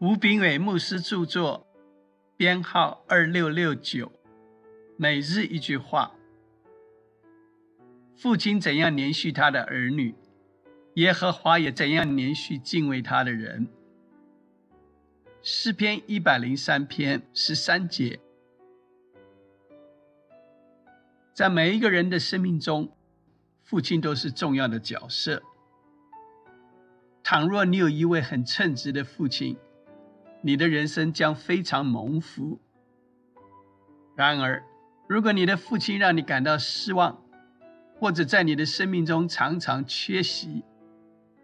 吴炳伟牧师著作，编号二六六九。每日一句话：父亲怎样连续他的儿女，耶和华也怎样连续敬畏他的人。诗篇一百零三篇十三节，在每一个人的生命中，父亲都是重要的角色。倘若你有一位很称职的父亲，你的人生将非常蒙福。然而，如果你的父亲让你感到失望，或者在你的生命中常常缺席，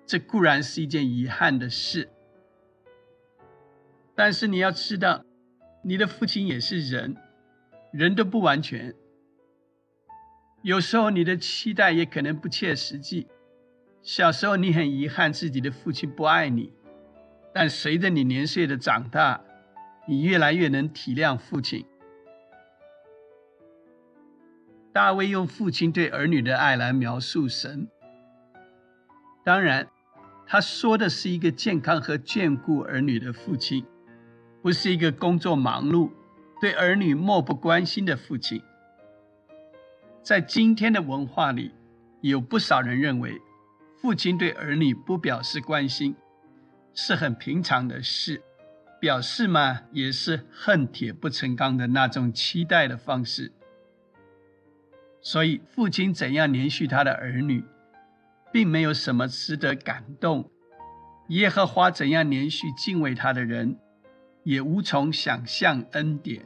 这固然是一件遗憾的事。但是你要知道，你的父亲也是人，人都不完全。有时候你的期待也可能不切实际。小时候你很遗憾自己的父亲不爱你，但随着你年岁的长大，你越来越能体谅父亲。大卫用父亲对儿女的爱来描述神，当然，他说的是一个健康和眷顾儿女的父亲，不是一个工作忙碌、对儿女漠不关心的父亲。在今天的文化里，有不少人认为。父亲对儿女不表示关心，是很平常的事。表示嘛，也是恨铁不成钢的那种期待的方式。所以，父亲怎样连续他的儿女，并没有什么值得感动；耶和华怎样连续敬畏他的人，也无从想象恩典。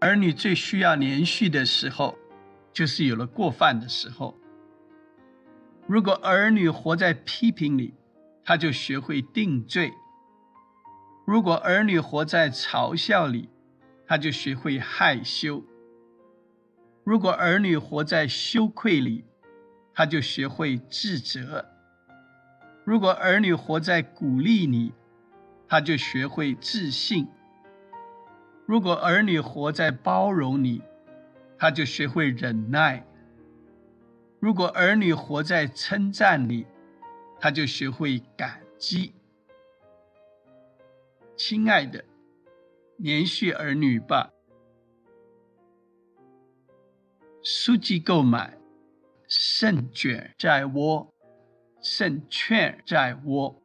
儿女最需要连续的时候。就是有了过犯的时候。如果儿女活在批评里，他就学会定罪；如果儿女活在嘲笑里，他就学会害羞；如果儿女活在羞愧里，他就学会自责；如果儿女活在鼓励里，他就学会自信；如果儿女活在包容里，他就学会忍耐。如果儿女活在称赞里，他就学会感激。亲爱的，连续儿女吧。书籍购买，胜券在握，胜券在握。